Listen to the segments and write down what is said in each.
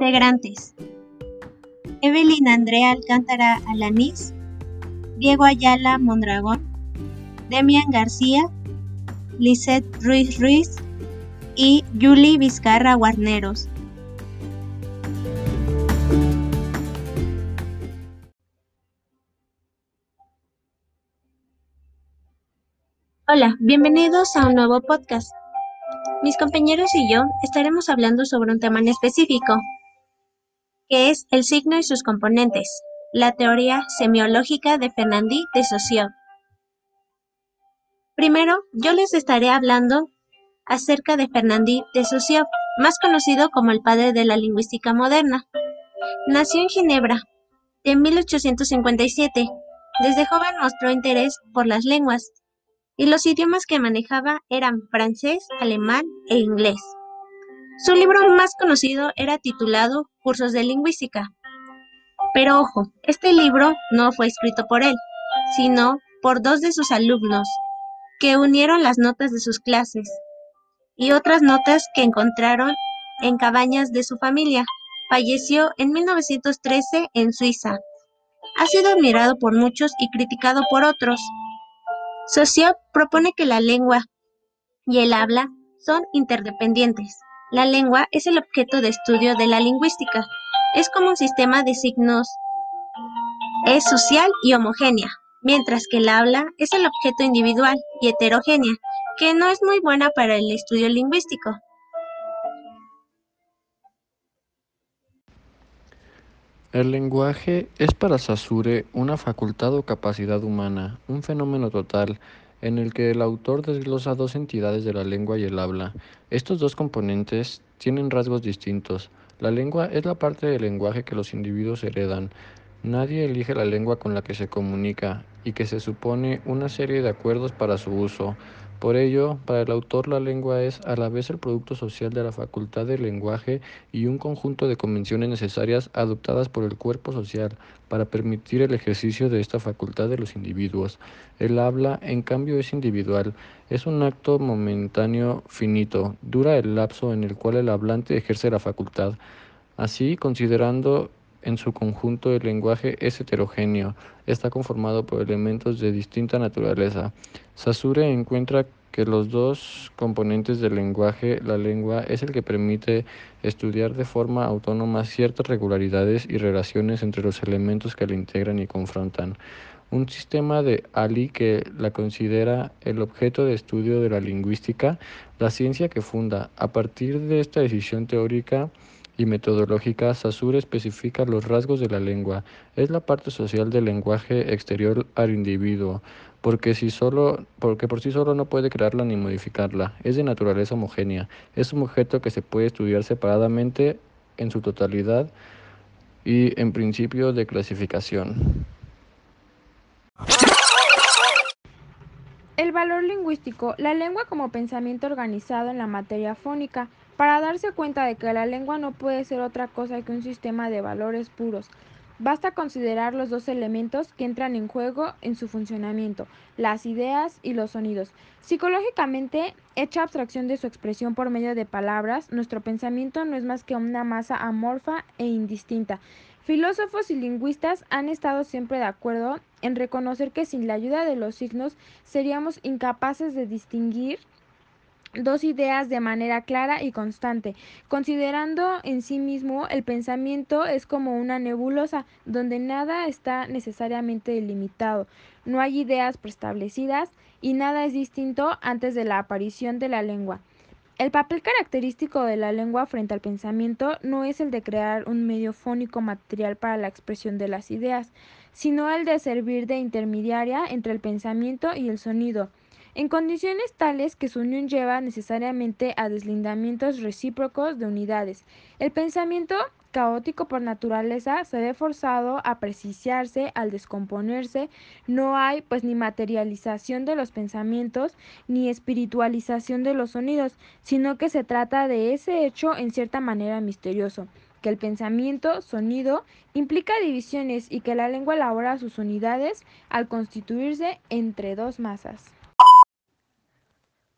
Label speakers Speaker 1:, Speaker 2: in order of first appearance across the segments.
Speaker 1: Integrantes. Evelyn Andrea Alcántara Alanís, Diego Ayala Mondragón, Demian García, Lisette Ruiz Ruiz y Julie Vizcarra Guarneros. Hola, bienvenidos a un nuevo podcast. Mis compañeros y yo estaremos hablando sobre un tema en específico, que es el signo y sus componentes, la teoría semiológica de Fernandi de Saussure. Primero, yo les estaré hablando acerca de Fernandi de Saussure, más conocido como el padre de la lingüística moderna. Nació en Ginebra, en 1857. Desde joven mostró interés por las lenguas y los idiomas que manejaba eran francés, alemán e inglés. Su libro más conocido era titulado Cursos de Lingüística. Pero ojo, este libro no fue escrito por él, sino por dos de sus alumnos, que unieron las notas de sus clases y otras notas que encontraron en cabañas de su familia. Falleció en 1913 en Suiza. Ha sido admirado por muchos y criticado por otros. Saussure propone que la lengua y el habla son interdependientes. La lengua es el objeto de estudio de la lingüística. Es como un sistema de signos. Es social y homogénea, mientras que el habla es el objeto individual y heterogénea, que no es muy buena para el estudio lingüístico.
Speaker 2: El lenguaje es para Saussure una facultad o capacidad humana, un fenómeno total, en el que el autor desglosa dos entidades de la lengua y el habla. Estos dos componentes tienen rasgos distintos. La lengua es la parte del lenguaje que los individuos heredan. Nadie elige la lengua con la que se comunica y que se supone una serie de acuerdos para su uso. Por ello, para el autor la lengua es a la vez el producto social de la facultad del lenguaje y un conjunto de convenciones necesarias adoptadas por el cuerpo social para permitir el ejercicio de esta facultad de los individuos. El habla, en cambio, es individual, es un acto momentáneo finito, dura el lapso en el cual el hablante ejerce la facultad. Así, considerando en su conjunto el lenguaje es heterogéneo, está conformado por elementos de distinta naturaleza. Saussure encuentra que los dos componentes del lenguaje, la lengua, es el que permite estudiar de forma autónoma ciertas regularidades y relaciones entre los elementos que la integran y confrontan. Un sistema de Ali que la considera el objeto de estudio de la lingüística, la ciencia que funda. A partir de esta decisión teórica, y metodológica, Saussure especifica los rasgos de la lengua. Es la parte social del lenguaje exterior al individuo, porque, si solo, porque por sí solo no puede crearla ni modificarla. Es de naturaleza homogénea. Es un objeto que se puede estudiar separadamente en su totalidad y en principio de clasificación.
Speaker 3: El valor lingüístico, la lengua como pensamiento organizado en la materia fónica, para darse cuenta de que la lengua no puede ser otra cosa que un sistema de valores puros. Basta considerar los dos elementos que entran en juego en su funcionamiento, las ideas y los sonidos. Psicológicamente, hecha abstracción de su expresión por medio de palabras, nuestro pensamiento no es más que una masa amorfa e indistinta, Filósofos y lingüistas han estado siempre de acuerdo en reconocer que sin la ayuda de los signos seríamos incapaces de distinguir dos ideas de manera clara y constante. Considerando en sí mismo, el pensamiento es como una nebulosa donde nada está necesariamente delimitado, no hay ideas preestablecidas y nada es distinto antes de la aparición de la lengua. El papel característico de la lengua frente al pensamiento no es el de crear un medio fónico material para la expresión de las ideas, sino el de servir de intermediaria entre el pensamiento y el sonido, en condiciones tales que su unión lleva necesariamente a deslindamientos recíprocos de unidades. El pensamiento caótico por naturaleza, se ve forzado a precisarse al descomponerse, no hay pues ni materialización de los pensamientos ni espiritualización de los sonidos, sino que se trata de ese hecho en cierta manera misterioso, que el pensamiento, sonido, implica divisiones y que la lengua elabora sus unidades al constituirse entre dos masas.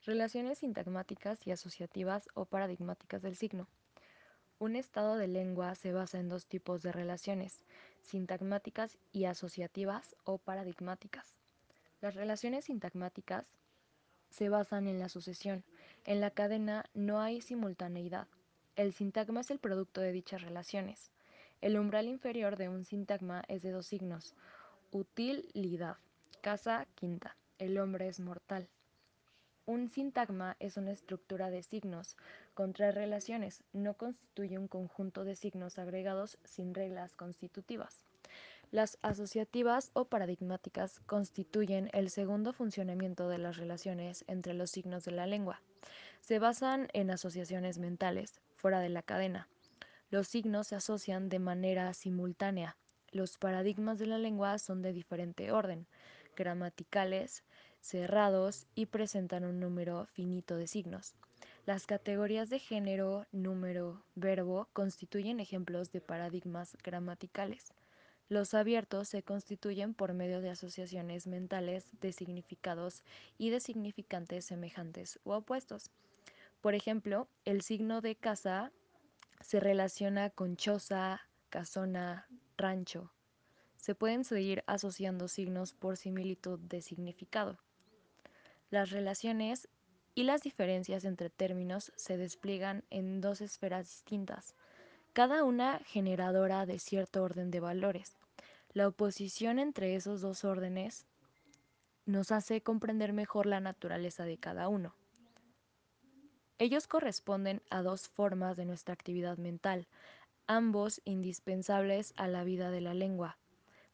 Speaker 4: Relaciones sintagmáticas y asociativas o paradigmáticas del signo. Un estado de lengua se basa en dos tipos de relaciones, sintagmáticas y asociativas o paradigmáticas. Las relaciones sintagmáticas se basan en la sucesión. En la cadena no hay simultaneidad. El sintagma es el producto de dichas relaciones. El umbral inferior de un sintagma es de dos signos. Utilidad. Casa quinta. El hombre es mortal. Un sintagma es una estructura de signos con tres relaciones, no constituye un conjunto de signos agregados sin reglas constitutivas. Las asociativas o paradigmáticas constituyen el segundo funcionamiento de las relaciones entre los signos de la lengua. Se basan en asociaciones mentales, fuera de la cadena. Los signos se asocian de manera simultánea. Los paradigmas de la lengua son de diferente orden, gramaticales, cerrados y presentan un número finito de signos. Las categorías de género, número, verbo constituyen ejemplos de paradigmas gramaticales. Los abiertos se constituyen por medio de asociaciones mentales de significados y de significantes semejantes u opuestos. Por ejemplo, el signo de casa se relaciona con choza, casona, rancho. Se pueden seguir asociando signos por similitud de significado. Las relaciones y las diferencias entre términos se despliegan en dos esferas distintas, cada una generadora de cierto orden de valores. La oposición entre esos dos órdenes nos hace comprender mejor la naturaleza de cada uno. Ellos corresponden a dos formas de nuestra actividad mental, ambos indispensables a la vida de la lengua.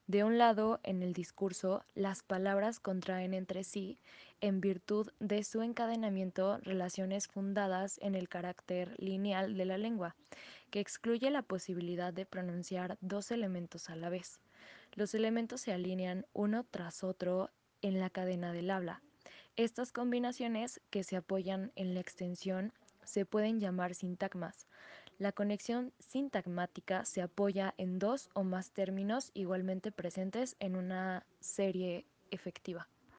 Speaker 4: De un lado, en el discurso, las palabras contraen entre sí, en virtud de su encadenamiento, relaciones fundadas en el carácter lineal de la lengua, que excluye la posibilidad de pronunciar dos elementos a la vez. Los elementos se alinean uno tras otro en la cadena del habla. Estas combinaciones, que se apoyan en la extensión, se pueden llamar sintagmas. La conexión sintagmática se apoya en dos o más términos igualmente presentes en una serie efectiva.